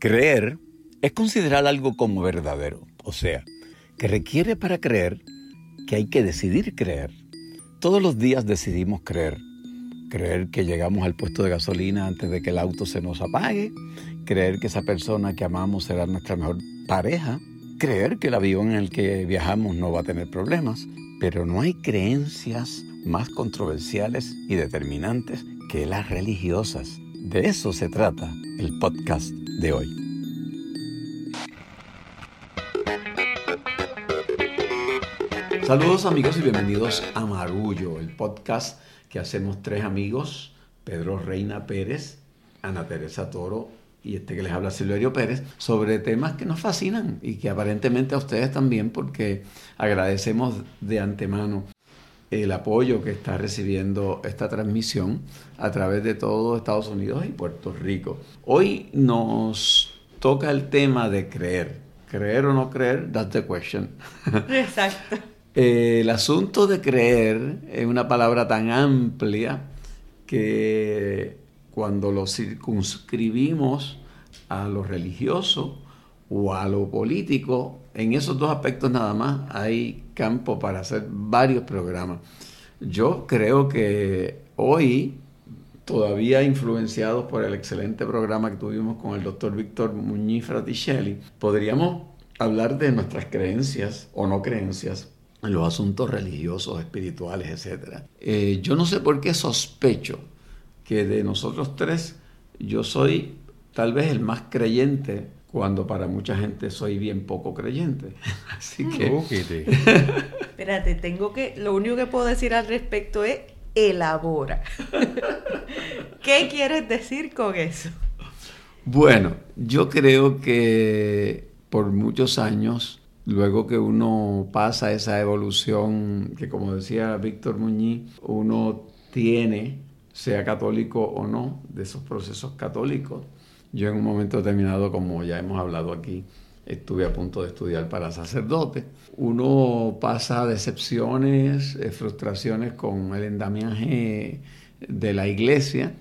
Creer es considerar algo como verdadero, o sea, que requiere para creer que hay que decidir creer. Todos los días decidimos creer. Creer que llegamos al puesto de gasolina antes de que el auto se nos apague, creer que esa persona que amamos será nuestra mejor pareja, creer que el avión en el que viajamos no va a tener problemas, pero no hay creencias más controversiales y determinantes que las religiosas. De eso se trata el podcast de hoy. Saludos amigos y bienvenidos a Marullo, el podcast que hacemos tres amigos, Pedro Reina Pérez, Ana Teresa Toro y este que les habla Silverio Pérez, sobre temas que nos fascinan y que aparentemente a ustedes también porque agradecemos de antemano el apoyo que está recibiendo esta transmisión a través de todo Estados Unidos y Puerto Rico. Hoy nos toca el tema de creer. Creer o no creer, that's the question. Exacto. el asunto de creer es una palabra tan amplia que cuando lo circunscribimos a lo religioso o a lo político, en esos dos aspectos nada más hay campo para hacer varios programas. Yo creo que hoy, todavía influenciados por el excelente programa que tuvimos con el doctor Víctor Muñiz Fraticelli, podríamos hablar de nuestras creencias o no creencias en los asuntos religiosos, espirituales, etc. Eh, yo no sé por qué sospecho que de nosotros tres yo soy tal vez el más creyente cuando para mucha gente soy bien poco creyente. Así que... Espérate, tengo que... Lo único que puedo decir al respecto es elabora. ¿Qué quieres decir con eso? Bueno, yo creo que por muchos años, luego que uno pasa esa evolución que como decía Víctor Muñiz, uno tiene, sea católico o no, de esos procesos católicos, yo en un momento determinado, como ya hemos hablado aquí, estuve a punto de estudiar para sacerdote. Uno pasa decepciones, eh, frustraciones con el endamiaje de la iglesia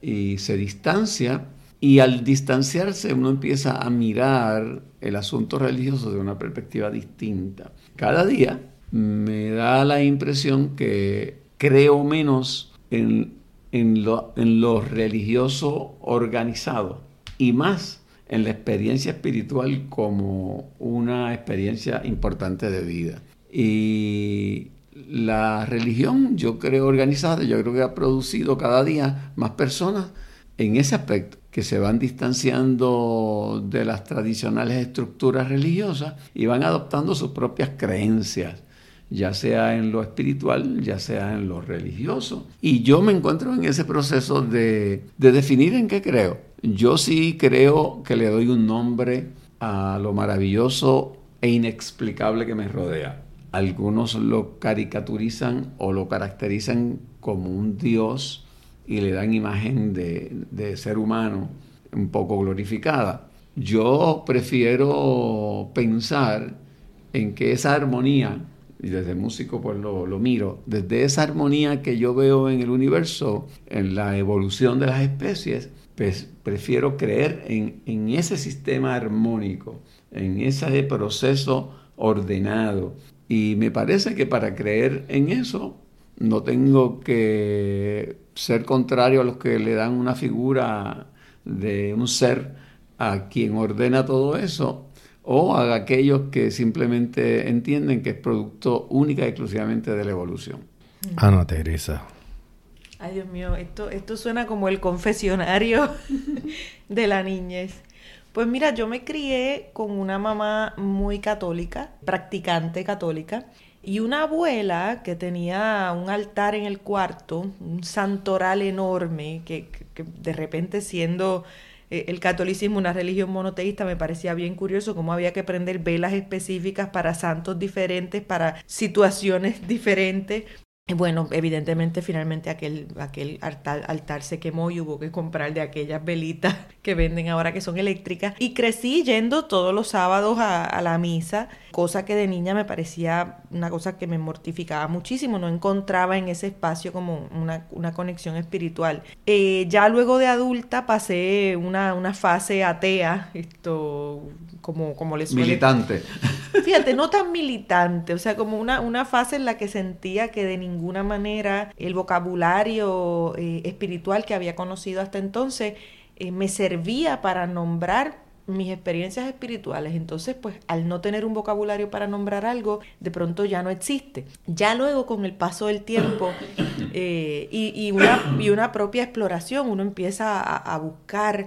y se distancia. Y al distanciarse uno empieza a mirar el asunto religioso de una perspectiva distinta. Cada día me da la impresión que creo menos en, en, lo, en lo religioso organizado y más en la experiencia espiritual como una experiencia importante de vida. Y la religión, yo creo organizada, yo creo que ha producido cada día más personas en ese aspecto, que se van distanciando de las tradicionales estructuras religiosas y van adoptando sus propias creencias ya sea en lo espiritual, ya sea en lo religioso. Y yo me encuentro en ese proceso de, de definir en qué creo. Yo sí creo que le doy un nombre a lo maravilloso e inexplicable que me rodea. Algunos lo caricaturizan o lo caracterizan como un dios y le dan imagen de, ser humano un poco glorificada. Yo prefiero pensar en que esa armonía y desde músico pues lo, miro, desde esa armonía que yo veo en el universo, en la evolución de las especies, pues prefiero creer en, en ese sistema armónico, en ese proceso ordenado. Y me parece que para creer en eso no tengo que ser contrario a los que le dan una figura de un ser a quien ordena todo eso, o a aquellos que simplemente entienden que es producto única y exclusivamente de la evolución. Ana Teresa. Ay, Dios mío, esto, esto suena como el confesionario de la niñez. Pues mira, yo me crié con una mamá muy católica, practicante católica, y una abuela que tenía un altar en el cuarto, un santoral enorme, que, que de repente siendo eh, el catolicismo, una religión monoteísta, me parecía bien curioso cómo había que prender velas específicas para santos diferentes, para situaciones diferentes. Bueno, evidentemente finalmente aquel, aquel altar, se quemó y hubo que comprar de aquellas velitas que venden ahora que son eléctricas. Y crecí yendo todos los sábados a, la misa, cosa que de niña me parecía una cosa que me mortificaba muchísimo. No encontraba en ese espacio como una, conexión espiritual. Eh, ya luego de adulta pasé una, una fase atea, esto como, como les Militante. Fíjate, no tan militante, o sea, como una, una fase en la que sentía que de ninguna manera el vocabulario eh, espiritual que había conocido hasta entonces eh, me servía para nombrar mis experiencias espirituales. Entonces, pues al no tener un vocabulario para nombrar algo, de pronto ya no existe. Ya luego con el paso del tiempo eh, y, una, y, una, propia exploración, uno empieza a buscar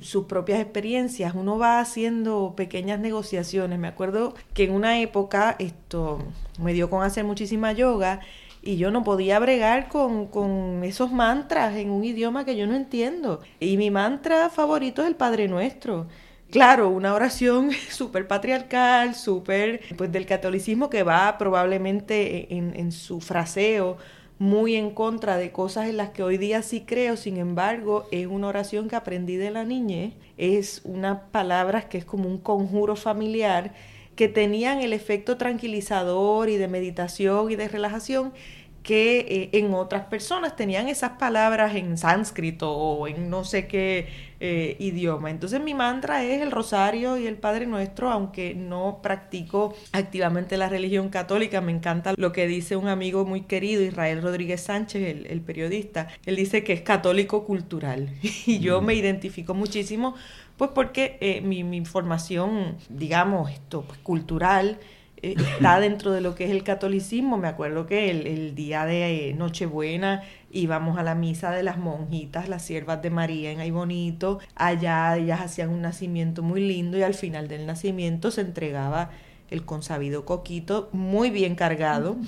sus propias experiencias, uno va haciendo pequeñas negociaciones. Me acuerdo que en una época esto me dio con hacer muchísima yoga y yo no podía bregar con, con, esos mantras en un idioma que yo no entiendo. Y mi mantra favorito es el Padre Nuestro. Claro, una oración súper patriarcal, súper pues del catolicismo que va probablemente en, en su fraseo muy en contra de cosas en las que hoy día sí creo, sin embargo, es una oración que aprendí de la niñez, es unas palabras que es como un conjuro familiar que tenían el efecto tranquilizador y de meditación y de relajación que eh, en otras personas tenían esas palabras en sánscrito o en no sé qué eh, idioma. Entonces mi mantra es el rosario y el Padre Nuestro, aunque no practico activamente la religión católica. Me encanta lo que dice un amigo muy querido, Israel Rodríguez Sánchez, el, periodista. Él dice que es católico cultural y yo me identifico muchísimo, pues porque eh, mi, mi, formación, digamos, esto, pues, cultural, está dentro de lo que es el catolicismo. Me acuerdo que el, día de eh, Nochebuena íbamos a la misa de las monjitas, las siervas de María en Ay Bonito. Allá ellas hacían un nacimiento muy lindo y al final del nacimiento se entregaba el consabido coquito muy bien cargado.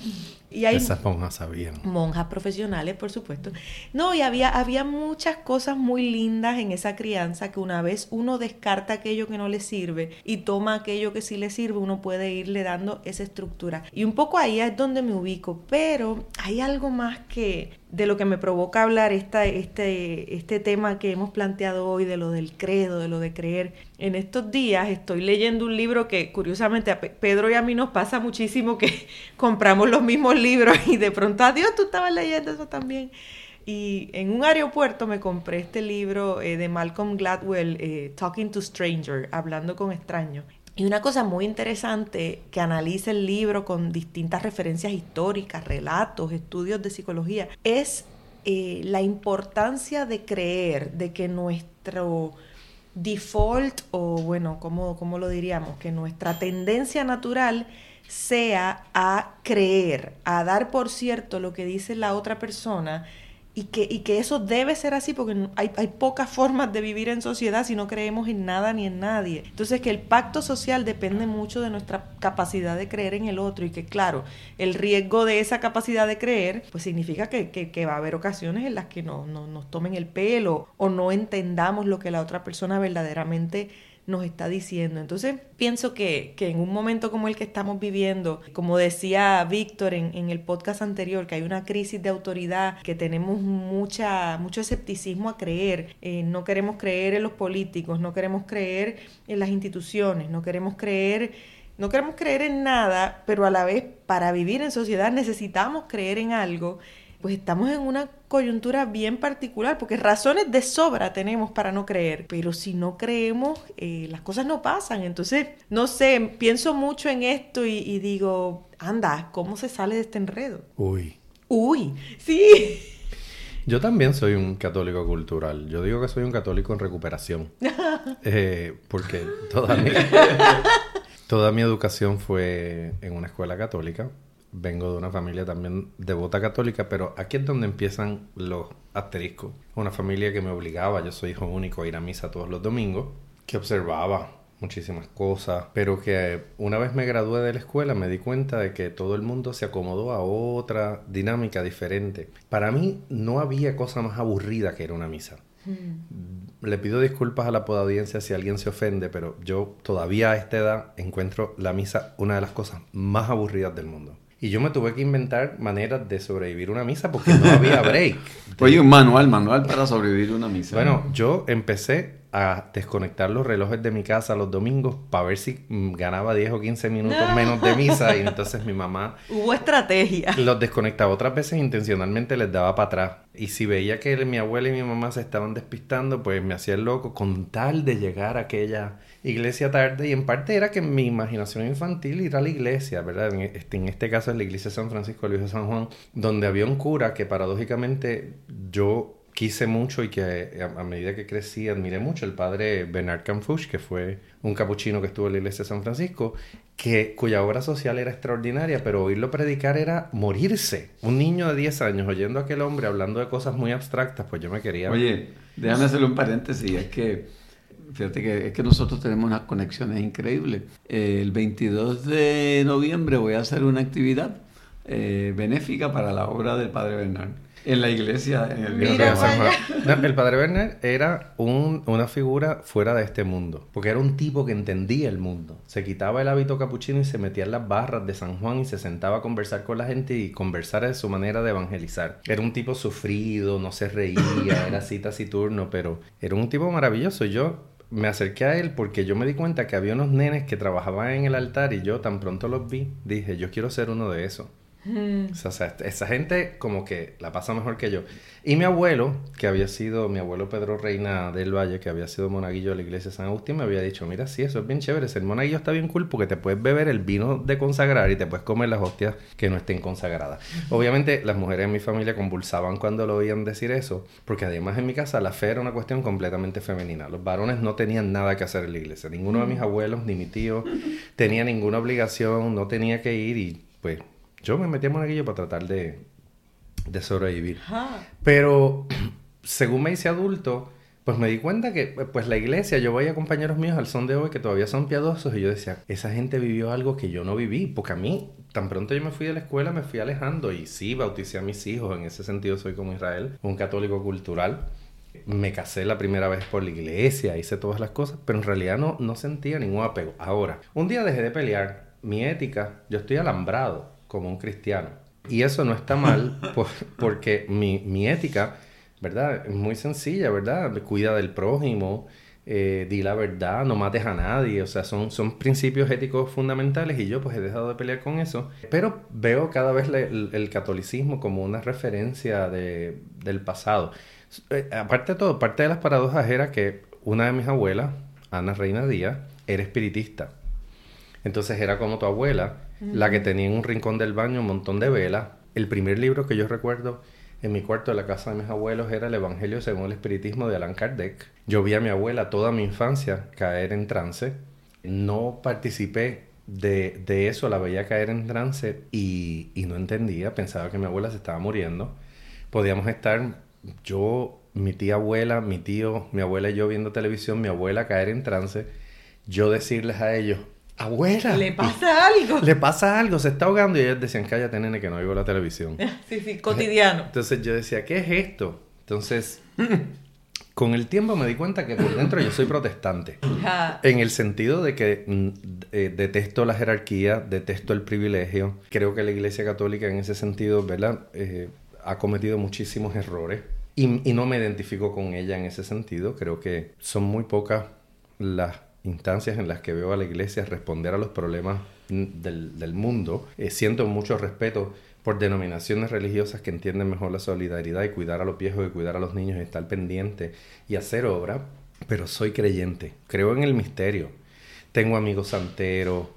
Y hay Esas monjas sabían. Monjas profesionales, por supuesto. No, y había, había muchas cosas muy lindas en esa crianza que una vez uno descarta aquello que no le sirve y toma aquello que sí le sirve, uno puede irle dando esa estructura. Y un poco ahí es donde me ubico, pero hay algo más que de lo que me provoca hablar esta, este, este tema que hemos planteado hoy, de lo del credo, de lo de creer. En estos días estoy leyendo un libro que curiosamente a Pedro y a mí nos pasa muchísimo que compramos los mismos libros y de pronto, adiós, tú estabas leyendo eso también. Y en un aeropuerto me compré este libro eh, de Malcolm Gladwell, eh, Talking to Stranger, hablando con extraños. Y una cosa muy interesante que analiza el libro con distintas referencias históricas, relatos, estudios de psicología, es eh, la importancia de creer, de que nuestro default, o bueno, ¿cómo, ¿cómo lo diríamos? Que nuestra tendencia natural sea a creer, a dar por cierto lo que dice la otra persona y que, y que eso debe ser así porque hay, hay, pocas formas de vivir en sociedad si no creemos en nada ni en nadie. Entonces que el pacto social depende mucho de nuestra capacidad de creer en el otro y que claro, el riesgo de esa capacidad de creer pues significa que, que, va a haber ocasiones en las que no, no, nos tomen el pelo o no entendamos lo que la otra persona verdaderamente nos está diciendo. Entonces, pienso que, que, en un momento como el que estamos viviendo, como decía Víctor en, en, el podcast anterior, que hay una crisis de autoridad, que tenemos mucha, mucho escepticismo a creer, eh, no queremos creer en los políticos, no queremos creer en las instituciones, no queremos creer... No queremos creer en nada, pero a la vez para vivir en sociedad necesitamos creer en algo pues estamos en una coyuntura bien particular, porque razones de sobra tenemos para no creer, pero si no creemos, eh, las cosas no pasan. Entonces, no sé, pienso mucho en esto y, digo, anda, ¿cómo se sale de este enredo? Uy. Uy, sí. Yo también soy un católico cultural. Yo digo que soy un católico en recuperación. Eh, porque toda mi, toda mi educación fue en una escuela católica vengo de una familia también devota católica, pero aquí es donde empiezan los asteriscos. Una familia que me obligaba, yo soy hijo único, a ir a misa todos los domingos, que observaba muchísimas cosas, pero que una vez me gradué de la escuela me di cuenta de que todo el mundo se acomodó a otra dinámica diferente. Para mí no había cosa más aburrida que ir a una misa. Hmm. Le pido disculpas a la audiencia si alguien se ofende, pero yo todavía a esta edad encuentro la misa una de las cosas más aburridas del mundo. Y yo me tuve que inventar maneras de sobrevivir una misa porque no había break. Oye, un manual, manual para sobrevivir una misa. Bueno, yo empecé a desconectar los relojes de mi casa los domingos para ver si mm, ganaba 10 o 15 minutos menos de misa y entonces mi mamá Hubo estrategia. los desconectaba otras veces intencionalmente les daba para atrás y si veía que mi abuela y mi mamá se estaban despistando pues me hacía el loco con tal de llegar a aquella iglesia tarde y en parte era que mi imaginación infantil ir a la iglesia, ¿verdad? En este, en este caso es la iglesia de San Francisco de Luis de San Juan donde había un cura que paradójicamente yo quise mucho y que a, a, medida que crecí admiré mucho el padre Bernard Canfuch, que fue un capuchino que estuvo en la iglesia de San Francisco, que, cuya obra social era extraordinaria, pero oírlo predicar era morirse. Un niño de 10 años oyendo a aquel hombre hablando de cosas muy abstractas, pues yo me quería... Oye, déjame hacerle un paréntesis, es que fíjate que es que nosotros tenemos unas conexiones increíbles. El 22 de noviembre voy a hacer una actividad eh, benéfica para la obra del padre Bernard en la iglesia en el Mira, no, El padre Werner era un, una figura fuera de este mundo, porque era un tipo que entendía el mundo. Se quitaba el hábito capuchino y se metía en las barras de San Juan y se sentaba a conversar con la gente y conversar de su manera de evangelizar. Era un tipo sufrido, no se reía, era así taciturno, pero era un tipo maravilloso. Yo me acerqué a él porque yo me di cuenta que había unos nenes que trabajaban en el altar y yo tan pronto los vi, dije, yo quiero ser uno de esos. O sea, esa gente como que la pasa mejor que yo. Y mi abuelo, que había sido, mi abuelo Pedro Reina del Valle, que había sido monaguillo de la iglesia de San Agustín, me había dicho, mira, sí, eso es bien chévere, ser monaguillo está bien cool porque te puedes beber el vino de consagrar y te puedes comer las hostias que no estén consagradas. Obviamente las mujeres en mi familia convulsaban cuando lo oían decir eso, porque además en mi casa la fe era una cuestión completamente femenina. Los varones no tenían nada que hacer en la iglesia. Ninguno de mis abuelos ni mi tío tenía ninguna obligación, no tenía que ir y pues yo me metí a monaguillo para tratar de, de sobrevivir. Pero según me hice adulto, pues me di cuenta que pues la iglesia, yo voy a compañeros míos al son de hoy que todavía son piadosos y yo decía, esa gente vivió algo que yo no viví, porque a mí, tan pronto yo me fui de la escuela, me fui alejando y sí, bauticé a mis hijos, en ese sentido soy como Israel, un católico cultural. Me casé la primera vez por la iglesia, hice todas las cosas, pero en realidad no, no sentía ningún apego. Ahora, un día dejé de pelear, mi ética, yo estoy alambrado como un cristiano. Y eso no está mal porque mi, mi, ética, ¿verdad? Es muy sencilla, ¿verdad? Cuida del prójimo, eh, di la verdad, no mates a nadie, o sea, son, son principios éticos fundamentales y yo pues he dejado de pelear con eso, pero veo cada vez el, el, catolicismo como una referencia de, del pasado. Eh, aparte de todo, parte de las paradojas era que una de mis abuelas, Ana Reina Díaz, era espiritista. Entonces era como tu abuela, la que tenía en un rincón del baño un montón de velas. El primer libro que yo recuerdo en mi cuarto de la casa de mis abuelos era el Evangelio según el Espiritismo de Allan Kardec. Yo vi a mi abuela toda mi infancia caer en trance. No participé de, de eso, la veía caer en trance y, y no entendía. Pensaba que mi abuela se estaba muriendo. Podíamos estar yo, mi tía abuela, mi tío, mi abuela y yo viendo televisión, mi abuela caer en trance. Yo decirles a ellos, abuela. Le pasa algo. Le pasa algo, se está ahogando. Y ellos decían, cállate, nene, que no oigo la televisión. sí, sí, cotidiano. Entonces yo decía, ¿qué es esto? Entonces, con el tiempo me di cuenta que por dentro yo soy protestante. en el sentido de que mm, eh, detesto la jerarquía, detesto el privilegio. Creo que la Iglesia Católica en ese sentido, ¿verdad? Eh, ha cometido muchísimos errores. Y, y no me identifico con ella en ese sentido. Creo que son muy pocas las instancias en las que veo a la iglesia responder a los problemas del, mundo. Eh, siento mucho respeto por denominaciones religiosas que entienden mejor la solidaridad y cuidar a los viejos y cuidar a los niños y estar pendiente y hacer obra, pero soy creyente, creo en el misterio. Tengo amigos santeros,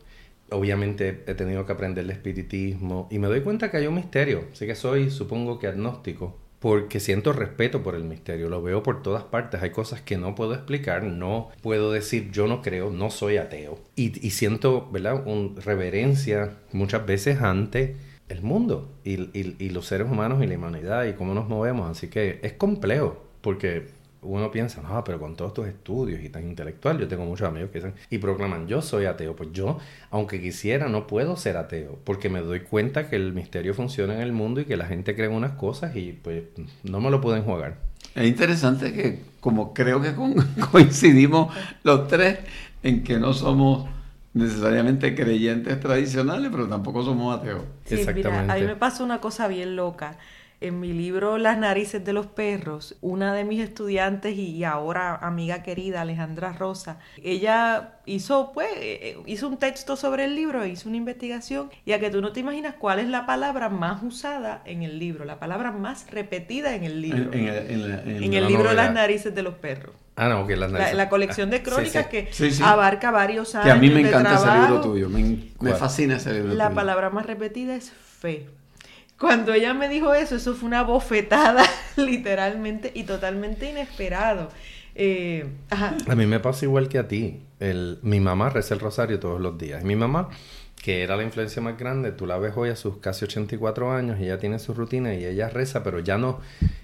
obviamente he tenido que aprender el espiritismo y me doy cuenta que hay un misterio, así que soy, supongo que agnóstico, porque siento respeto por el misterio, lo veo por todas partes, hay cosas que no puedo explicar, no puedo decir yo no creo, no soy ateo, y, siento, ¿verdad?, un reverencia muchas veces ante el mundo y, y, y los seres humanos y la humanidad y cómo nos movemos, así que es complejo, porque uno piensa, no, pero con todos tus estudios y tan intelectual, yo tengo muchos amigos que dicen y proclaman, yo soy ateo. Pues yo, aunque quisiera, no puedo ser ateo, porque me doy cuenta que el misterio funciona en el mundo y que la gente cree en unas cosas y pues no me lo pueden jugar. Es interesante que como creo que coincidimos los tres en que no somos necesariamente creyentes tradicionales, pero tampoco somos ateos. Sí, Mira, a mí me pasa una cosa bien loca. En mi libro Las narices de los perros, una de mis estudiantes y ahora amiga querida, Alejandra Rosa, ella hizo, pues, eh, hizo un texto sobre el libro, hizo una investigación y a que tú no te imaginas cuál es la palabra más usada en el libro, la palabra más repetida en el libro. En, el libro Las narices de los perros. Ah, no, que las narices. La, colección de crónicas que abarca varios años. Que a mí me encanta ese libro tuyo, me, fascina ese libro La palabra más repetida es fe. Cuando ella me dijo eso, eso fue una bofetada, literalmente, y totalmente inesperado. Eh, a mí me pasa igual que a ti. El, mi mamá reza el rosario todos los días. Mi mamá, que era la influencia más grande, tú la ves hoy a sus casi 84 años y ella tiene su rutina y ella reza, pero ya no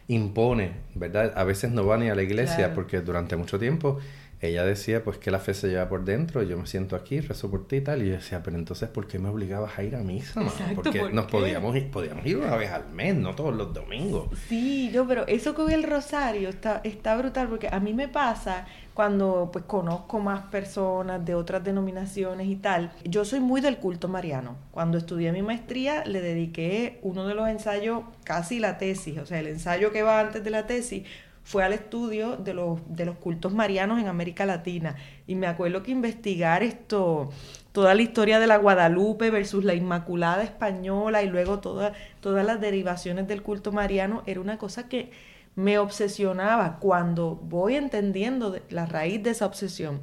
impone, ¿verdad? A veces no va ni a la iglesia porque durante mucho tiempo ella decía pues que la fe se lleva por dentro, yo me siento aquí, rezo por ti y tal, y yo decía, pero entonces ¿por qué me obligabas a ir a misa? Porque nos podíamos ir, podíamos ir una vez al mes, no todos los domingos. Sí, yo, pero eso con el rosario está, está brutal, porque a mí me pasa cuando pues conozco más personas de otras denominaciones y tal. Yo soy muy del culto mariano. Cuando estudié mi maestría le dediqué uno de los ensayos, casi la tesis, o sea, el ensayo que va antes de la tesis, fue al estudio de los, de los cultos marianos en América Latina. Y me acuerdo que investigar esto, toda la historia de la Guadalupe versus la Inmaculada Española y luego todas las derivaciones del culto mariano era una cosa que me obsesionaba cuando voy entendiendo la raíz de esa obsesión.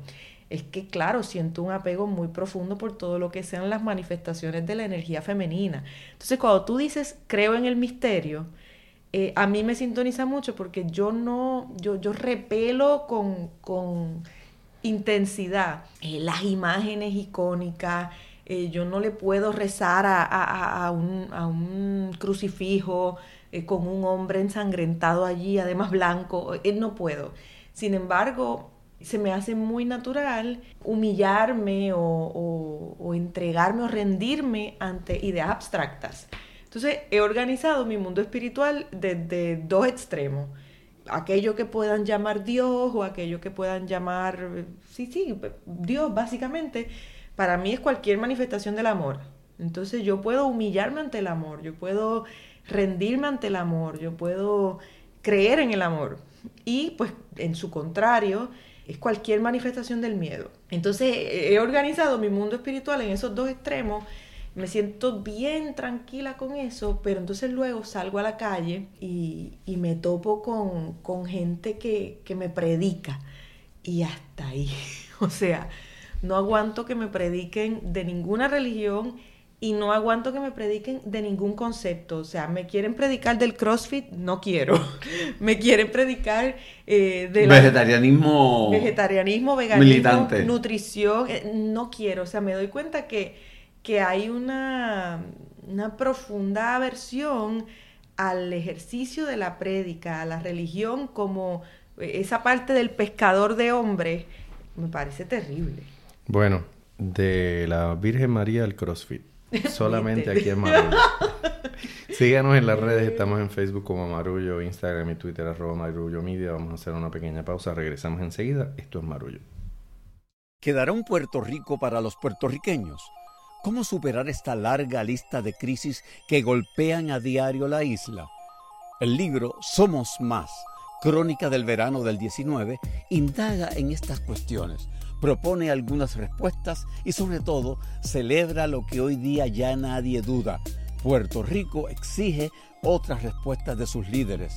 Es que, claro, siento un apego muy profundo por todo lo que sean las manifestaciones de la energía femenina. Entonces, cuando tú dices creo en el misterio, eh, a mí me sintoniza mucho porque yo no, yo, yo repelo con, con intensidad eh, las imágenes icónicas, eh, yo no le puedo rezar a, a, a, un, a un, crucifijo con un hombre ensangrentado allí, además blanco, no puedo. Sin embargo, se me hace muy natural humillarme o, o, o entregarme o rendirme ante ideas abstractas. Entonces he organizado mi mundo espiritual desde dos extremos. Aquello que puedan llamar Dios o aquello que puedan llamar, sí, sí, Dios básicamente, para mí es cualquier manifestación del amor. Entonces yo puedo humillarme ante el amor, yo puedo rendirme ante el amor, yo puedo creer en el amor. Y pues en su contrario, es cualquier manifestación del miedo. Entonces he organizado mi mundo espiritual en esos dos extremos me siento bien tranquila con eso, pero entonces luego salgo a la calle y, me topo con, gente que, me predica y hasta ahí. O sea, no aguanto que me prediquen de ninguna religión y no aguanto que me prediquen de ningún concepto. O sea, me quieren predicar del CrossFit, no quiero. me quieren predicar eh, del vegetarianismo, vegetarianismo, veganismo, nutrición, eh, no quiero. O sea, me doy cuenta que que hay una, una profunda aversión al ejercicio de la prédica, a la religión como esa parte del pescador de hombres, me parece terrible. Bueno, de la Virgen María al CrossFit. Solamente aquí en Marullo. Síganos en las redes, estamos en Facebook como Marullo, Instagram y Twitter arroba Marullo Media. Vamos a hacer una pequeña pausa, regresamos enseguida. Esto es Marullo. ¿Quedará un Puerto Rico para los puertorriqueños? ¿Cómo superar esta larga lista de crisis que golpean a diario la isla? El libro Somos Más, Crónica del Verano del 19, indaga en estas cuestiones, propone algunas respuestas y sobre todo celebra lo que hoy día ya nadie duda. Puerto Rico exige otras respuestas de sus líderes.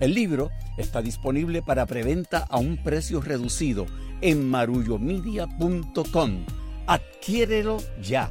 El libro está disponible para preventa a un precio reducido en marullomedia.com. Adquiérelo ya.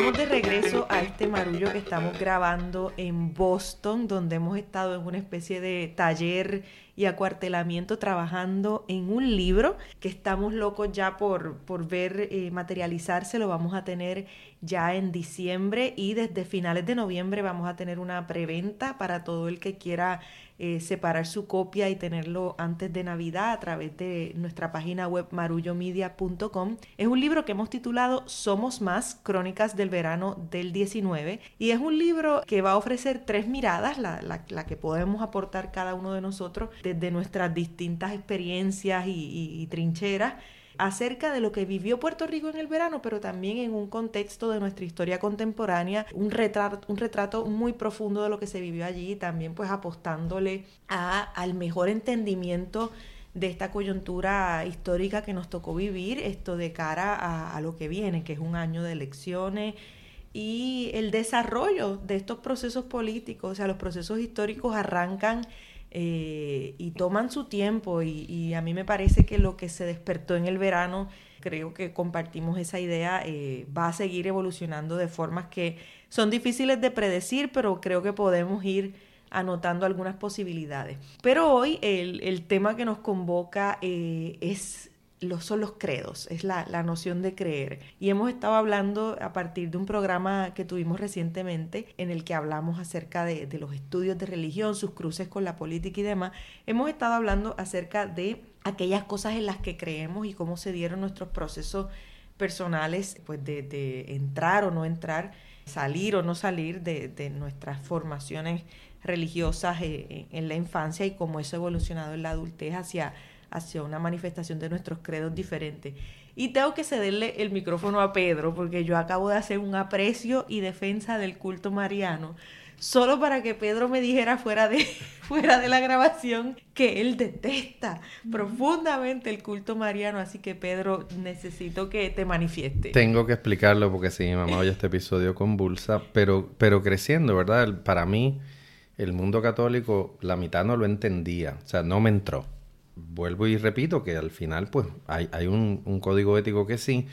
Estamos de regreso a este marullo que estamos grabando en Boston, donde hemos estado en una especie de taller y acuartelamiento trabajando en un libro que estamos locos ya por, por ver eh, materializarse. Lo vamos a tener ya en diciembre y desde finales de noviembre vamos a tener una preventa para todo el que quiera eh, separar su copia y tenerlo antes de Navidad a través de nuestra página web marullomedia.com. Es un libro que hemos titulado Somos Más, Crónicas del Verano del 19 y es un libro que va a ofrecer tres miradas, la, la, la que podemos aportar cada uno de nosotros desde nuestras distintas experiencias y, trincheras acerca de lo que vivió Puerto Rico en el verano, pero también en un contexto de nuestra historia contemporánea, un retrato, muy profundo de lo que se vivió allí, también pues apostándole a, al mejor entendimiento de esta coyuntura histórica que nos tocó vivir, esto de cara a, lo que viene, que es un año de elecciones y el desarrollo de estos procesos políticos, o sea, los procesos históricos arrancan eh, y toman su tiempo y, a mí me parece que lo que se despertó en el verano, creo que compartimos esa idea, eh, va a seguir evolucionando de formas que son difíciles de predecir, pero creo que podemos ir anotando algunas posibilidades. Pero hoy el, tema que nos convoca eh, es son los credos, es la, noción de creer. Y hemos estado hablando a partir de un programa que tuvimos recientemente en el que hablamos acerca de, de, los estudios de religión, sus cruces con la política y demás. Hemos estado hablando acerca de aquellas cosas en las que creemos y cómo se dieron nuestros procesos personales, pues de, de entrar o no entrar, salir o no salir de, de nuestras formaciones religiosas eh, en la infancia y cómo eso ha evolucionado en la adultez hacia, hacia una manifestación de nuestros credos diferentes. Y tengo que cederle el micrófono a Pedro porque yo acabo de hacer un aprecio y defensa del culto mariano solo para que Pedro me dijera fuera de, fuera de la grabación que él detesta profundamente el culto mariano. Así que Pedro, necesito que te manifieste. Tengo que explicarlo porque si mi mamá oye este episodio convulsa, pero, pero creciendo, ¿verdad? Para mí el mundo católico, la mitad no lo entendía, o sea, no me entró. Vuelvo y repito que al final, pues, hay, hay un, código ético que sí,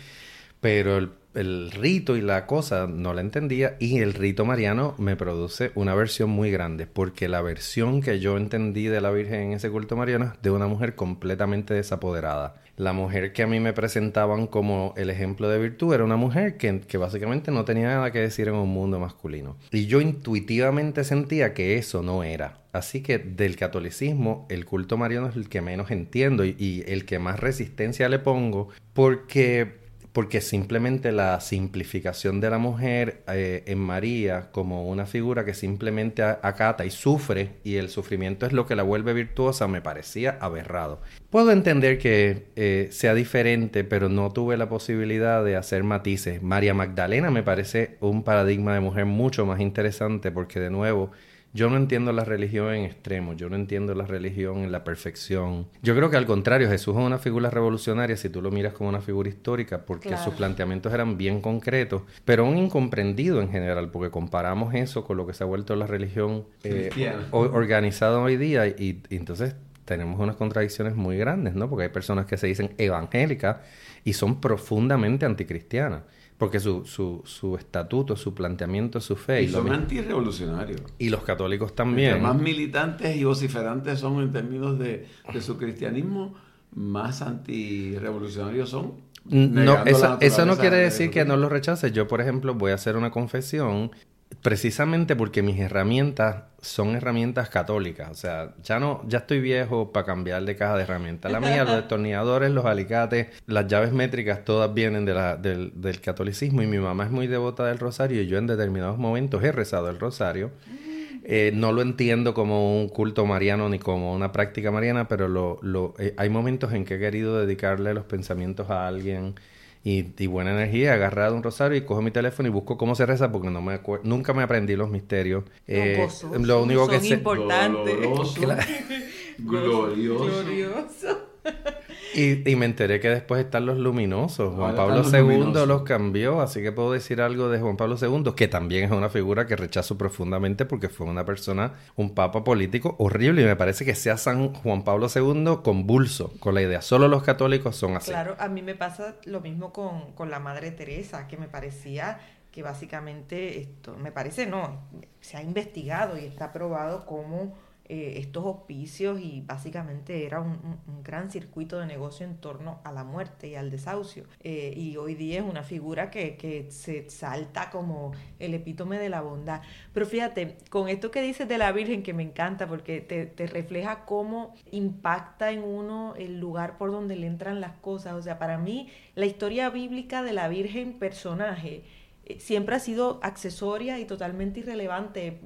pero el, el, rito y la cosa no la entendía y el rito mariano me produce una versión muy grande, porque la versión que yo entendí de la Virgen en ese culto mariano es de una mujer completamente desapoderada la mujer que a mí me presentaban como el ejemplo de virtud era una mujer que, que, básicamente no tenía nada que decir en un mundo masculino. Y yo intuitivamente sentía que eso no era. Así que del catolicismo, el culto mariano es el que menos entiendo y, y el que más resistencia le pongo porque porque simplemente la simplificación de la mujer eh, en María como una figura que simplemente acata y sufre y el sufrimiento es lo que la vuelve virtuosa me parecía aberrado. Puedo entender que eh, sea diferente, pero no tuve la posibilidad de hacer matices. María Magdalena me parece un paradigma de mujer mucho más interesante porque de nuevo yo no entiendo la religión en extremo, yo no entiendo la religión en la perfección. Yo creo que al contrario, Jesús es una figura revolucionaria si tú lo miras como una figura histórica, porque sus planteamientos eran bien concretos, pero un incomprendido en general, porque comparamos eso con lo que se ha vuelto la religión eh, organizada hoy día y, y entonces tenemos unas contradicciones muy grandes, ¿no? Porque hay personas que se dicen evangélicas y son profundamente anticristianas porque su, su, su estatuto, su planteamiento, su fe. Y, son antirrevolucionarios. Y los católicos también. Los más militantes y vociferantes son en términos de, de su cristianismo, más antirrevolucionarios son. No, eso, eso no quiere decir que no los rechace. Yo, por ejemplo, voy a hacer una confesión precisamente porque mis herramientas son herramientas católicas. O sea, ya no, ya estoy viejo para cambiar de caja de herramientas. La mía, los destornilladores, los alicates, las llaves métricas, todas vienen de la, del, del, catolicismo. Y mi mamá es muy devota del rosario y yo en determinados momentos he rezado el rosario. Eh, no lo entiendo como un culto mariano ni como una práctica mariana, pero lo, lo, eh, hay momentos en que he querido dedicarle los pensamientos a alguien y, buena energía, agarrado un rosario y cojo mi teléfono y busco cómo se reza porque no me nunca me aprendí los misterios. Eh, lo único que sé... importante. Glorioso. Glorioso. Y, me enteré que después están los luminosos. Juan Pablo II los cambió, así que puedo decir algo de Juan Pablo II, que también es una figura que rechazo profundamente porque fue una persona, un papa político horrible. Y me parece que sea San Juan Pablo II convulso con la idea. Solo los católicos son así. Claro, a mí me pasa lo mismo con, con la Madre Teresa, que me parecía que básicamente esto, me parece no, se ha investigado y está probado como eh, estos hospicios y básicamente era un, gran circuito de negocio en torno a la muerte y al desahucio. Eh, y hoy día es una figura que, que, se salta como el epítome de la bondad. Pero fíjate, con esto que dices de la Virgen, que me encanta porque te, te refleja cómo impacta en uno el lugar por donde le entran las cosas. O sea, para mí la historia bíblica de la Virgen personaje eh, siempre ha sido accesoria y totalmente irrelevante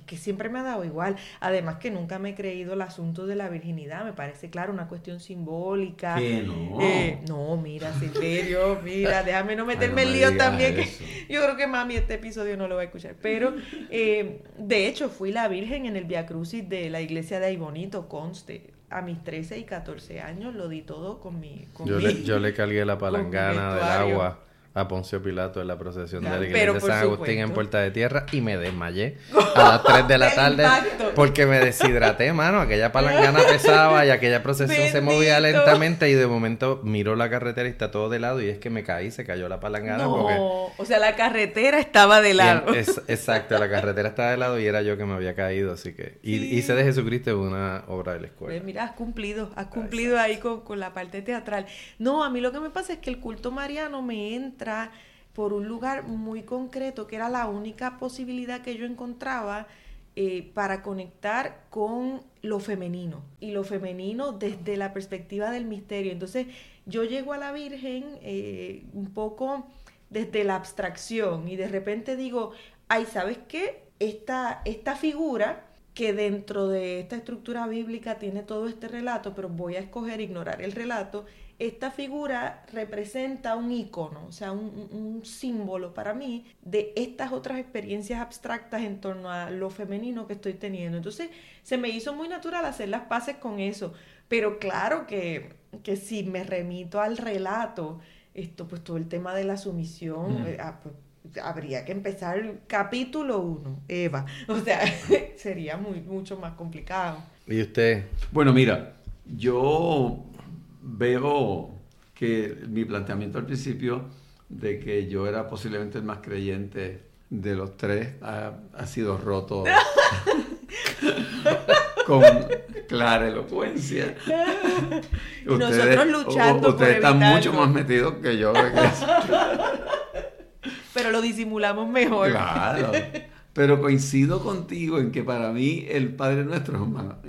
que, siempre me ha dado igual. Además que nunca me he creído el asunto de la virginidad, me parece, claro, una cuestión simbólica. ¿Qué no? Eh, no, mira, Silverio, mira, déjame no meterme en lío también, que yo creo que mami este episodio no lo va a escuchar. Pero, eh, de hecho, fui la virgen en el Via Crucis de la iglesia de Aibonito, conste. A mis 13 y 14 años lo di todo con mi... Con yo, le, yo le cargué la palangana del agua a Poncio Pilato en la procesión de la iglesia de San Agustín en Puerta de Tierra y me desmayé a las 3 de la tarde porque me deshidraté, mano. Aquella palangana pesaba y aquella procesión se movía lentamente y de momento miró la carretera y está todo de lado y es que me caí, se cayó la palangana. No, o sea, la carretera estaba de lado. exacto, la carretera estaba de lado y era yo que me había caído, así que... Y hice de Jesucristo una obra de la escuela. Pues mira, has cumplido, has cumplido ahí con, con la parte teatral. No, a mí lo que me pasa es que el culto mariano me entra por un lugar muy concreto, que era la única posibilidad que yo encontraba eh, para conectar con lo femenino y lo femenino desde la perspectiva del misterio. Entonces yo llego a la Virgen eh, un poco desde la abstracción y de repente digo, ay, ¿sabes qué? Esta, esta figura que dentro de esta estructura bíblica tiene todo este relato, pero voy a escoger ignorar el relato esta figura representa un icono, o sea, un, símbolo para mí de estas otras experiencias abstractas en torno a lo femenino que estoy teniendo. Entonces, se me hizo muy natural hacer las paces con eso, pero claro que, que si me remito al relato, esto, pues todo el tema de la sumisión, eh, ah, pues, habría que empezar capítulo 1, Eva. O sea, sería muy, mucho más complicado. ¿Y usted? Bueno, mira, yo veo que mi planteamiento al principio de que yo era posiblemente el más creyente de los tres ha, sido roto con clara elocuencia. Nosotros luchando ustedes están mucho más metidos que yo. Pero lo disimulamos mejor. Claro. Pero coincido contigo en que para mí el Padre Nuestro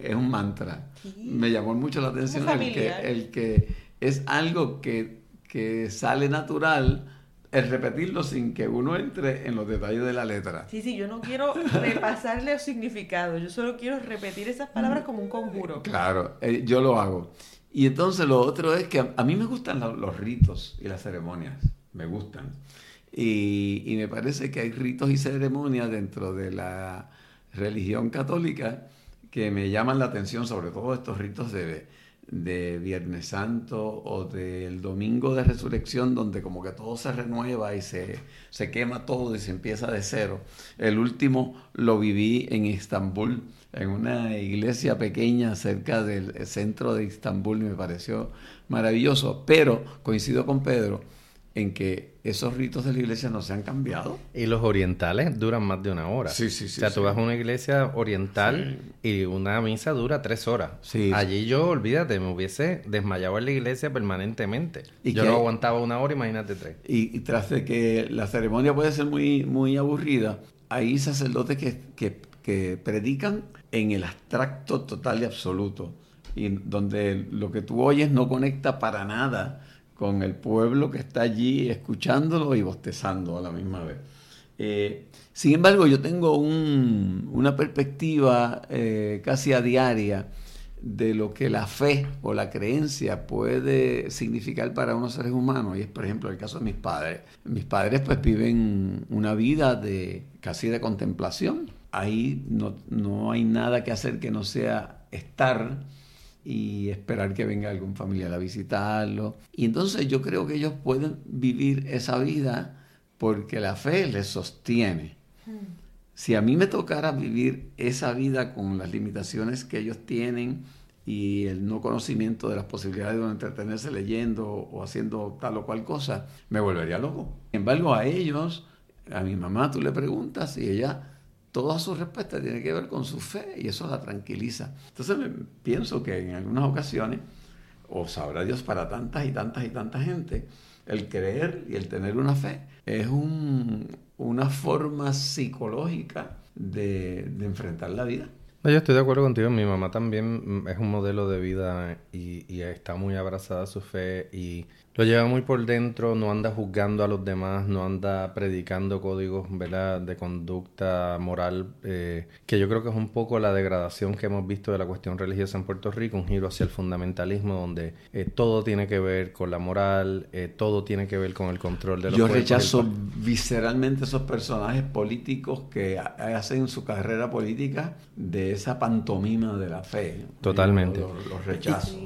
es un, mantra. Me llamó mucho la atención el que, el que es algo que, que sale natural el repetirlo sin que uno entre en los detalles de la letra. Sí, sí, yo no quiero repasarle los significados, yo solo quiero repetir esas palabras como un conjuro. Claro, eh, yo lo hago. Y entonces lo otro es que a, mí me gustan los ritos y las ceremonias, me gustan. Y, me parece que hay ritos y ceremonias dentro de la religión católica que me llaman la atención, sobre todo estos ritos de, de Viernes Santo o del Domingo de Resurrección, donde como que todo se renueva y se, se quema todo y se empieza de cero. El último lo viví en Estambul, en una iglesia pequeña cerca del centro de Estambul y me pareció maravilloso, pero coincido con Pedro en que esos ritos de la iglesia no se han cambiado. Y los orientales duran más de una hora. Sí, sí, sí. O sea, tú vas a una iglesia oriental y una misa dura tres horas. Sí. Allí yo, olvídate, me hubiese desmayado en la iglesia permanentemente. ¿Y yo no aguantaba una hora, imagínate tres. Y, tras de que la ceremonia puede ser muy, muy aburrida, hay sacerdotes que, que, que predican en el abstracto total y absoluto. Y donde lo que tú oyes no conecta para nada con el pueblo que está allí escuchándolo y bostezando a la misma vez. Eh, sin embargo, yo tengo una perspectiva eh, casi a diaria de lo que la fe o la creencia puede significar para unos seres humanos. Y es, por ejemplo, el caso de mis padres. Mis padres pues viven una vida de casi de contemplación. Ahí no, no hay nada que hacer que no sea estar y esperar que venga algún familiar a visitarlo. Y entonces yo creo que ellos pueden vivir esa vida porque la fe les sostiene. Hmm. Si a mí me tocara vivir esa vida con las limitaciones que ellos tienen y el no conocimiento de las posibilidades de entretenerse leyendo o haciendo tal o cual cosa, me volvería loco. Sin embargo, a ellos, a mi mamá tú le preguntas y ella toda su respuesta tiene que ver con su fe y eso la tranquiliza. Entonces pienso que en algunas ocasiones, o sabrá Dios para tantas y tantas y tanta gente, el creer y el tener una fe es una forma psicológica de, enfrentar la vida. yo estoy de acuerdo contigo. Mi mamá también es un modelo de vida y, y, está muy abrazada a su fe. Y lo lleva muy por dentro, no anda juzgando a los demás, no anda predicando códigos ¿verdad? de conducta moral, eh, que yo creo que es un poco la degradación que hemos visto de la cuestión religiosa en Puerto Rico, un giro hacia el fundamentalismo donde eh, todo tiene que ver con la moral, eh, todo tiene que ver con el control de los Yo rechazo visceralmente esos personajes políticos que hacen su carrera política de esa pantomima de la fe. Totalmente. Los, rechazo.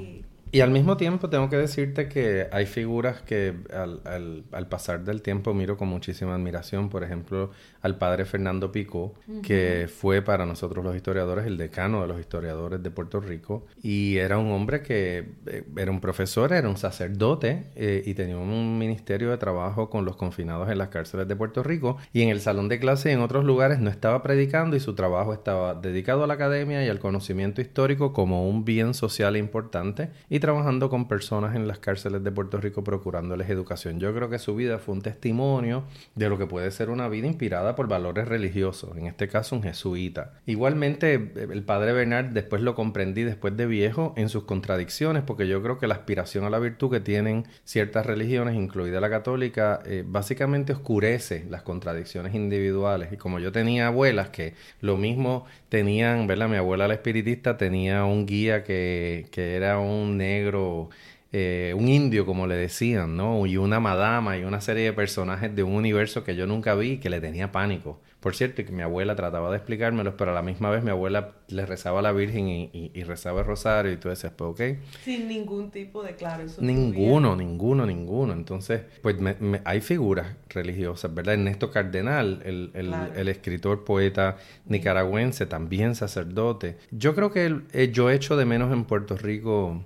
Y al mismo tiempo tengo que decirte que hay figuras que al, al, pasar del tiempo miro con muchísima admiración. Por ejemplo, al padre Fernando Pico, que fue para nosotros los historiadores el decano de los historiadores de Puerto Rico. Y era un hombre que eh, era un profesor, era un sacerdote eh, y tenía un ministerio de trabajo con los confinados en las cárceles de Puerto Rico. Y en el salón de clase y en otros lugares no estaba predicando y su trabajo estaba dedicado a la academia y al conocimiento histórico como un bien social importante y trabajando con personas en las cárceles de Puerto Rico procurándoles educación. Yo creo que su vida fue un testimonio de lo que puede ser una vida inspirada por valores religiosos, en este caso un jesuita. Igualmente, el padre Bernard después lo comprendí después de viejo en sus contradicciones, porque yo creo que la aspiración a la virtud que tienen ciertas religiones, incluida la católica, eh, básicamente oscurece las contradicciones individuales. Y como yo tenía abuelas que lo mismo tenían, ¿verdad? Mi abuela la espiritista tenía un guía que, que era un negro eh, un indio, como le decían, ¿no? Y una madama y una serie de personajes de un universo que yo nunca vi y que le tenía pánico. Por cierto, y que mi abuela trataba de explicármelos, pero a la misma vez mi abuela le rezaba a la Virgen y, rezaba el rosario y tú decías, pues ok. Sin ningún tipo de claro. ninguno, ninguno, ninguno. Entonces, pues hay figuras religiosas, ¿verdad? Ernesto Cardenal, el, el, escritor, poeta nicaragüense, también sacerdote. Yo creo que eh, yo echo de menos en Puerto Rico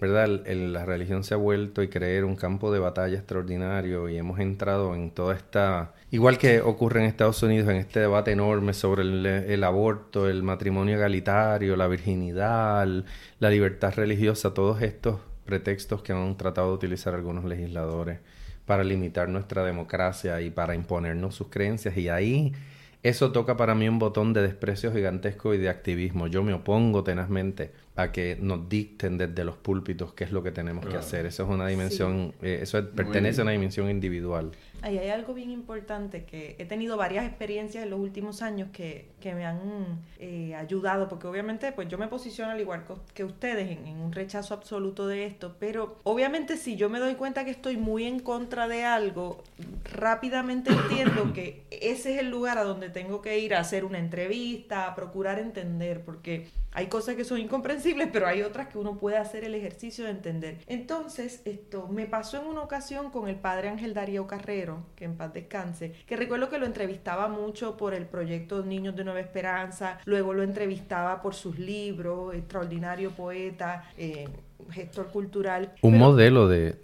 ¿verdad? la religión se ha vuelto y creer un campo de batalla extraordinario y hemos entrado en toda esta, igual que ocurre en Estados Unidos, en este debate enorme sobre el, aborto, el matrimonio egalitario, la virginidad, la libertad religiosa, todos estos pretextos que han tratado de utilizar algunos legisladores para limitar nuestra democracia y para imponernos sus creencias y ahí eso toca para mí un botón de desprecio gigantesco y de activismo. Yo me opongo tenazmente a que nos dicten desde los púlpitos qué es lo que tenemos que hacer. Eso es una dimensión, eh, eso pertenece a una dimensión individual. Ahí hay algo bien importante que he tenido varias experiencias en los últimos años que, que me han eh, ayudado, porque obviamente pues yo me posiciono al igual que ustedes en, un rechazo absoluto de esto, pero obviamente si yo me doy cuenta que estoy muy en contra de algo, rápidamente entiendo que ese es el lugar a donde tengo que ir a hacer una entrevista, a procurar entender, porque hay cosas que son incomprensibles, pero hay otras que uno puede hacer el ejercicio de entender. Entonces, esto me pasó en una ocasión con el padre Ángel Darío Carrero, que en paz descanse, que recuerdo que lo entrevistaba mucho por el proyecto Niños de Nueva Esperanza, luego lo entrevistaba por sus libros, extraordinario poeta. Eh, gestor cultural. Un modelo de,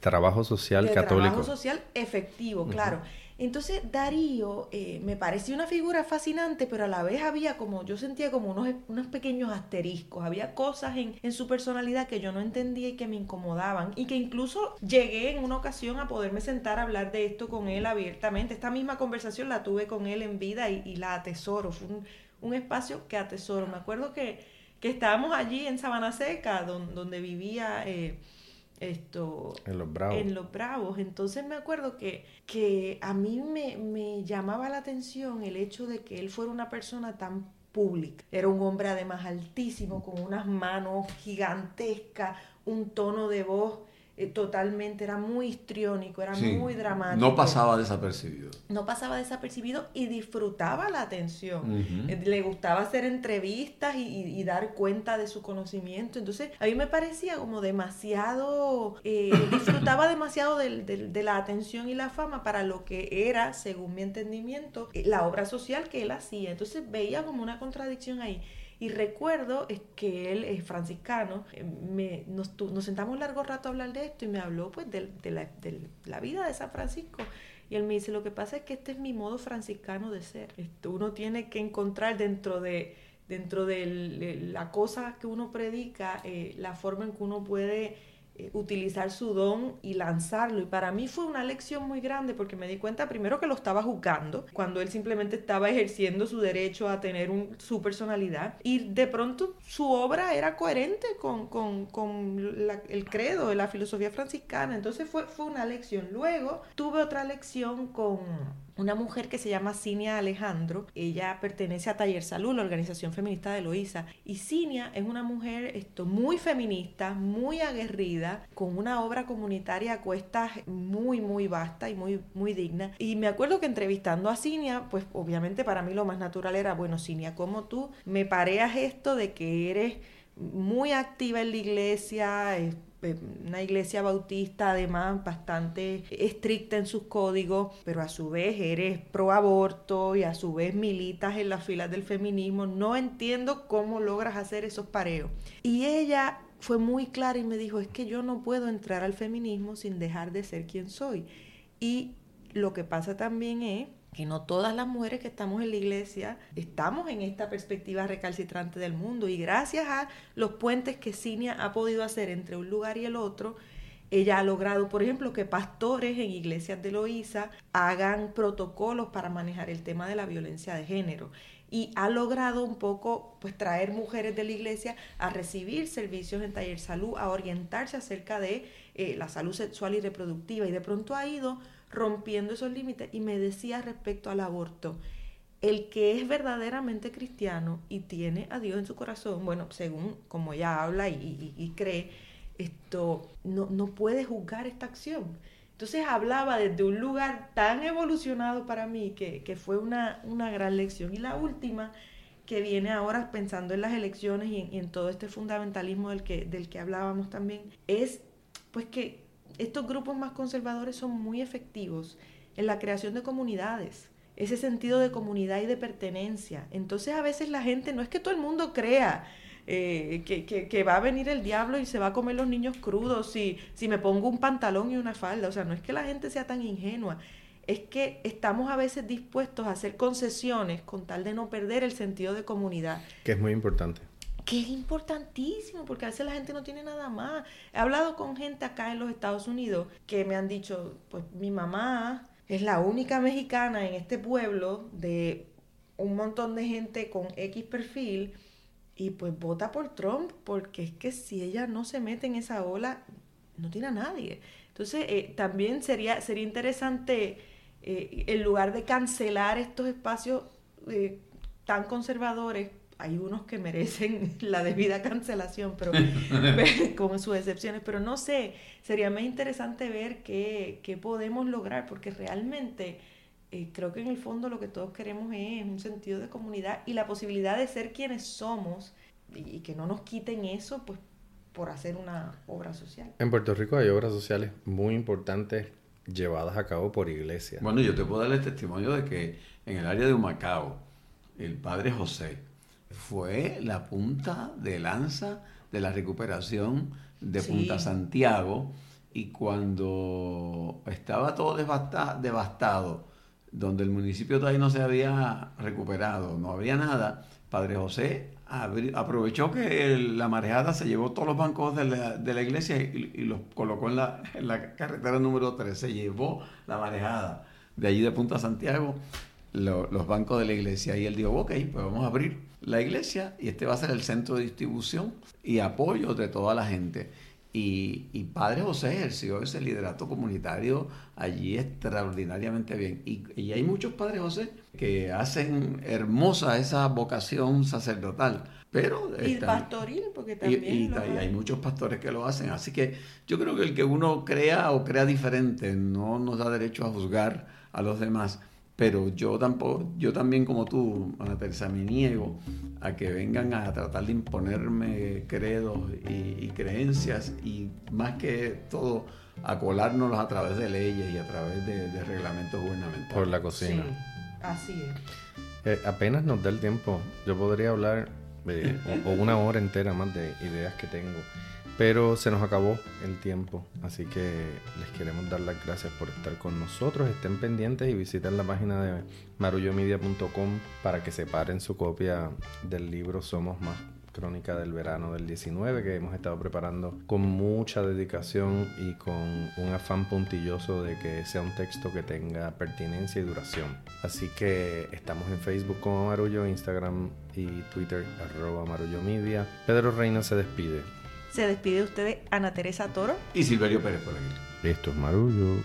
trabajo social de católico. Trabajo social efectivo, claro. Entonces Darío eh, me parecía una figura fascinante, pero a la vez había como, yo sentía como unos, unos pequeños asteriscos, había cosas en, en, su personalidad que yo no entendía y que me incomodaban y que incluso llegué en una ocasión a poderme sentar a hablar de esto con él abiertamente. Esta misma conversación la tuve con él en vida y, la atesoro, fue un, un, espacio que atesoro. Me acuerdo que, que estábamos allí en Sabana Seca, donde, vivía... Eh, esto en los bravos. En los bravos. Entonces me acuerdo que, que a mí me, me llamaba la atención el hecho de que él fuera una persona tan pública. Era un hombre además altísimo, con unas manos gigantescas, un tono de voz eh, totalmente, era muy histriónico, era muy dramático. No pasaba desapercibido. No pasaba desapercibido y disfrutaba la atención. Eh, le gustaba hacer entrevistas y, dar cuenta de su conocimiento. Entonces, a mí me parecía como demasiado, eh, disfrutaba demasiado de, la atención y la fama para lo que era, según mi entendimiento, la obra social que él hacía. Entonces, veía como una contradicción ahí. Y recuerdo que él es franciscano, eh, me, nos, nos, sentamos largo rato a hablar de esto y me habló pues de, la, vida de San Francisco. Y él me dice, lo que pasa es que este es mi modo franciscano de ser. Esto, uno tiene que encontrar dentro de, dentro de la cosa que uno predica, eh, la forma en que uno puede eh, utilizar su don y lanzarlo. Y para mí fue una lección muy grande porque me di cuenta primero que lo estaba juzgando, cuando él simplemente estaba ejerciendo su derecho a tener su personalidad. Y de pronto su obra era coherente con, con, con el credo de la filosofía franciscana. Entonces fue, fue una lección. Luego tuve otra lección con una mujer que se llama Cinia Alejandro. Ella pertenece a Taller Salud, la organización feminista de Loíza. Y Cinia es una mujer esto, muy feminista, muy aguerrida, con una obra comunitaria a cuestas muy, muy vasta y muy, muy digna. Y me acuerdo que entrevistando a Cinia, pues obviamente para mí lo más natural era, bueno, Cinia, como tú me pareas esto de que eres muy activa en la iglesia, una iglesia bautista además bastante estricta en sus códigos, pero a su vez eres pro aborto y a su vez militas en las filas del feminismo. No entiendo cómo logras hacer esos pareos. Y ella fue muy clara y me dijo, es que yo no puedo entrar al feminismo sin dejar de ser quien soy. Y lo que pasa también es que no todas las mujeres que estamos en la iglesia estamos en esta perspectiva recalcitrante del mundo. Y gracias a los puentes que Cinia ha podido hacer entre un lugar y el otro, ella ha logrado, por ejemplo, que pastores en iglesias de Loíza hagan protocolos para manejar el tema de la violencia de género. Y ha logrado un poco pues traer mujeres de la iglesia a recibir servicios en taller salud, a orientarse acerca de eh, la salud sexual y reproductiva. Y de pronto ha ido rompiendo esos límites y me decía respecto al aborto, el que es verdaderamente cristiano y tiene a Dios en su corazón, bueno, según como ella habla y, cree, esto no, no puede juzgar esta acción. Entonces hablaba desde un lugar tan evolucionado para mí que, fue una, una, gran lección. Y la última, que viene ahora pensando en las elecciones y en, y en todo este fundamentalismo del que, del que hablábamos también, es pues que estos grupos más conservadores son muy efectivos en la creación de comunidades, ese sentido de comunidad y de pertenencia. Entonces a veces la gente, no es que todo el mundo crea eh, que, va a venir el diablo y se va a comer los niños crudos si, si me pongo un pantalón y una falda, o sea, no es que la gente sea tan ingenua, es que estamos a veces dispuestos a hacer concesiones con tal de no perder el sentido de comunidad. Que es muy importante que es importantísimo, porque a veces la gente no tiene nada más. He hablado con gente acá en los Estados Unidos que me han dicho, pues mi mamá es la única mexicana en este pueblo de un montón de gente con X perfil y pues vota por Trump, porque es que si ella no se mete en esa ola, no tiene a nadie. Entonces, eh, también sería, sería interesante, eh, en lugar de cancelar estos espacios eh, tan conservadores hay unos que merecen la debida cancelación, pero con sus excepciones, pero no sé, sería más interesante ver qué, qué podemos lograr, porque realmente eh, creo que en el fondo lo que todos queremos es un sentido de comunidad y la posibilidad de ser quienes somos y, que no nos quiten eso, pues por hacer una obra social. En Puerto Rico hay obras sociales muy importantes llevadas a cabo por iglesias. Bueno, yo te puedo dar el testimonio de que en el área de Humacao, el padre José, fue la punta de lanza de la recuperación de Punta Santiago. Y cuando estaba todo devastado, donde el municipio todavía no se había recuperado, no había nada, Padre José aprovechó que la marejada se llevó todos los bancos de la, iglesia y, los colocó en la, en la carretera número 3, se llevó la marejada de allí de Punta Santiago los bancos de la iglesia. Y él dijo, ok, pues vamos a abrir la iglesia y este va a ser el centro de distribución y apoyo de toda la gente. Y, Padre José ejerció ese liderato comunitario allí extraordinariamente bien. Y, hay muchos Padres José que hacen hermosa esa vocación sacerdotal. Pero y pastoril, porque también. Y, hay muchos pastores que lo hacen. Así que yo creo que el que uno crea o crea diferente no nos da derecho a juzgar a los demás pero yo tampoco, yo también como tú, Ana Teresa, me niego a que vengan a tratar de imponerme credos y, creencias y más que todo a colárnoslos a través de leyes y a través de, reglamentos gubernamentales. Por la cocina. Sí, así es. Eh, apenas nos da el tiempo, yo podría hablar eh, o una hora entera más de ideas que tengo. Pero se nos acabó el tiempo, así que les queremos dar las gracias por estar con nosotros. Estén pendientes y visiten la página de marullomedia.com para que separen su copia del libro Somos Más, electrónica del verano del 19 que hemos estado preparando con mucha dedicación y con un afán puntilloso de que sea un texto que tenga pertinencia y duración. Así que estamos en Facebook como Marullo, Instagram y Twitter arroba Marullo Media. Pedro Reina se despide. Se despide de ustedes Ana Teresa Toro y Silverio Pérez por aquí. Esto es Marullo.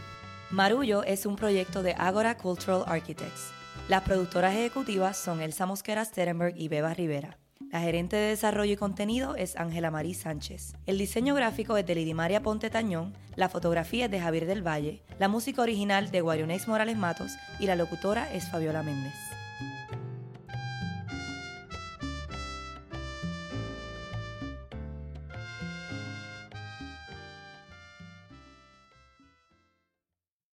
Marullo es un proyecto de Agora Cultural Architects. Las productoras ejecutivas son Elsa Mosquera Sterenberg y Beba Rivera. La gerente de desarrollo y contenido es Ángela Marí Sánchez. El diseño gráfico es de Lidimaria Ponte Tañón, la fotografía es de Javier del Valle, la música original de Guarionex Morales Matos y la locutora es Fabiola Méndez.